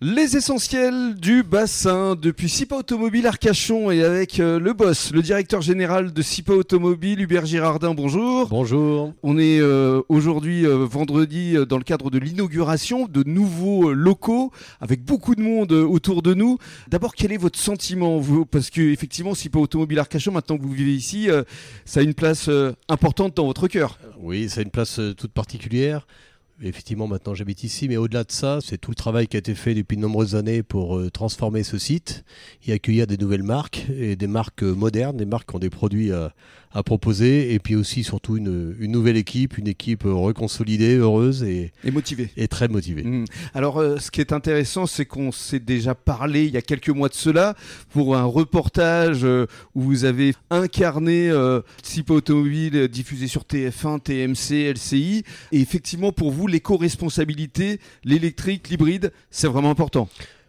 Les essentiels du bassin depuis SIPA Automobile Arcachon et avec euh, le boss, le directeur général de SIPA Automobile, Hubert Girardin, bonjour. Bonjour. On est euh, aujourd'hui euh, vendredi dans le cadre de l'inauguration de nouveaux locaux avec beaucoup de monde autour de nous. D'abord, quel est votre sentiment vous? Parce que effectivement, SIPA Automobile Arcachon, maintenant que vous vivez ici, ça a une place importante dans votre cœur. Oui, c'est une place toute particulière. Effectivement, maintenant j'habite ici, mais au-delà de ça, c'est tout le travail qui a été fait depuis de nombreuses années pour euh, transformer ce site et accueillir des nouvelles marques et des marques euh, modernes, des marques qui ont des produits à, à proposer, et puis aussi surtout une, une nouvelle équipe, une équipe euh, reconsolidée, heureuse et, Et motivé. et très motivée. Mm. Alors, euh, ce qui est intéressant, c'est qu'on s'est déjà parlé il y a quelques mois de cela pour un reportage euh, où vous avez incarné euh, SIPA Automobile diffusé sur TF1, TMC, LCI. Et effectivement, pour vous, l'éco-responsabilité, l'électrique, l'hybride, c'est vraiment important.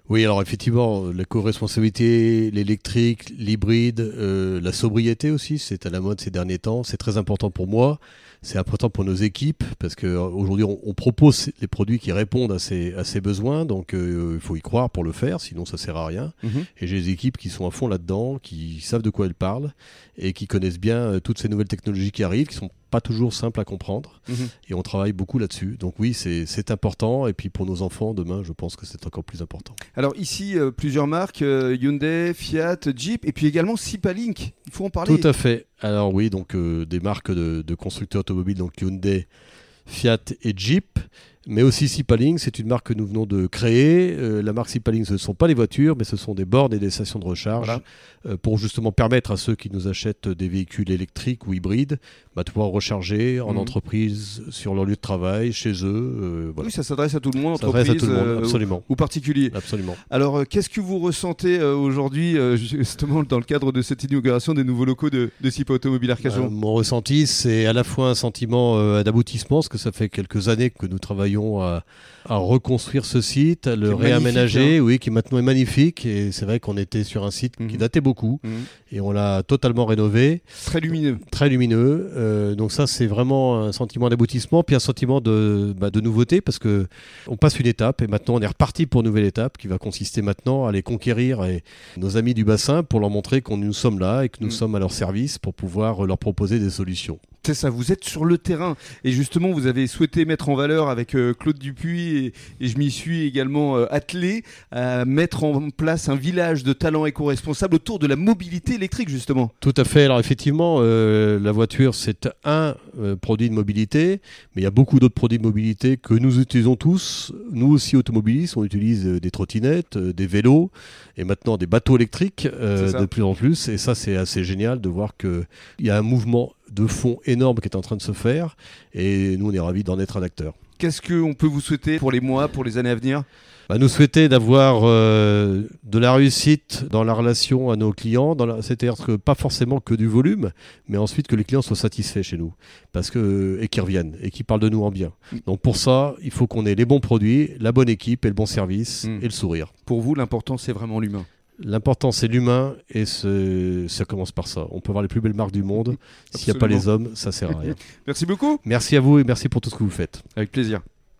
Oui, alors effectivement, l'éco-responsabilité, l'électrique, l'hybride, euh, la sobriété aussi, c'est à la mode ces derniers temps. C'est très important pour moi, c'est important pour nos équipes, parce qu'aujourd'hui, on, on propose les produits qui répondent à ces, à ces besoins, donc euh, il faut y croire pour le faire, sinon ça sert à rien. Et j'ai des équipes qui sont à fond là-dedans, qui savent de quoi elles parlent, et qui connaissent bien euh, toutes ces nouvelles technologies qui arrivent, qui sont pas toujours simples à comprendre, Mhm. et on travaille beaucoup là-dessus. Donc oui, c'est important, et puis pour nos enfants, demain, je pense que c'est encore plus important. Alors ici, euh, plusieurs marques, euh, Hyundai, Fiat, Jeep, et puis également SIPA Link. Il faut en parler. Tout à fait. Alors oui, donc euh, des marques de, de constructeurs automobiles, donc Hyundai, Fiat et Jeep, mais aussi Sipaling, c'est une marque que nous venons de créer. Euh, la marque Sipaling, ce ne sont pas les voitures, mais ce sont des bornes et des stations de recharge Voilà. euh, pour justement permettre à ceux qui nous achètent des véhicules électriques ou hybrides bah, de pouvoir recharger en Mhm. entreprise, sur leur lieu de travail, chez eux. euh, voilà. Oui, ça s'adresse à tout le monde, Ça entreprise à tout le monde, absolument. ou particulier. Absolument. Alors, qu'est-ce que vous ressentez aujourd'hui, justement, dans le cadre de cette inauguration des nouveaux locaux de, de SIPA Automobile Arcachon? Mon ressenti, c'est à la fois un sentiment d'aboutissement, parce que ça fait quelques années que nous travaillons à, à reconstruire ce site, à le réaménager, hein. oui, qui maintenant est magnifique. Et c'est vrai qu'on était sur un site Mhm. qui datait beaucoup, Mhm. et on l'a totalement rénové, Très lumineux. très lumineux. Euh, donc ça, c'est vraiment un sentiment d'aboutissement, puis un sentiment de, bah, de nouveauté, parce que on passe une étape, et maintenant on est reparti pour une nouvelle étape, qui va consister maintenant à aller conquérir et nos amis du bassin pour leur montrer qu'on nous sommes là et que nous Mhm. sommes à leur service pour pouvoir euh, leur proposer des solutions. C'est ça, vous êtes sur le terrain. Et justement, vous avez souhaité mettre en valeur avec euh, Claude Dupuis, et, je m'y suis également euh, attelé, à mettre en place un village de talents éco-responsables autour de la mobilité électrique, justement. Tout à fait. Alors effectivement, euh, la voiture, c'est un euh, produit de mobilité, mais il y a beaucoup d'autres produits de mobilité que nous utilisons tous. Nous aussi, automobilistes, on utilise euh, des trottinettes, euh, des vélos, et maintenant des bateaux électriques de plus en plus. Et ça, c'est assez génial de voir qu'il y a un mouvement de fond énorme qui est en train de se faire, et nous, on est ravis d'en être un acteur. Qu'est-ce qu'on peut vous souhaiter pour les mois, pour les années à venir Bah, nous souhaiter d'avoir euh, de la réussite dans la relation à nos clients, la- c'est-à-dire que pas forcément que du volume, mais ensuite que les clients soient satisfaits chez nous, parce que et qu'ils reviennent et qu'ils parlent de nous en bien. Donc pour ça, il faut qu'on ait les bons produits, la bonne équipe et le bon service Mm. et le sourire. Pour vous, l'important, c'est vraiment l'humain. L'important c'est l'humain et ce- ça commence par ça. On peut avoir les plus belles marques du monde, s'il n'y a pas les hommes, ça sert à rien. Merci beaucoup. Merci à vous et merci pour tout ce que vous faites. Avec plaisir.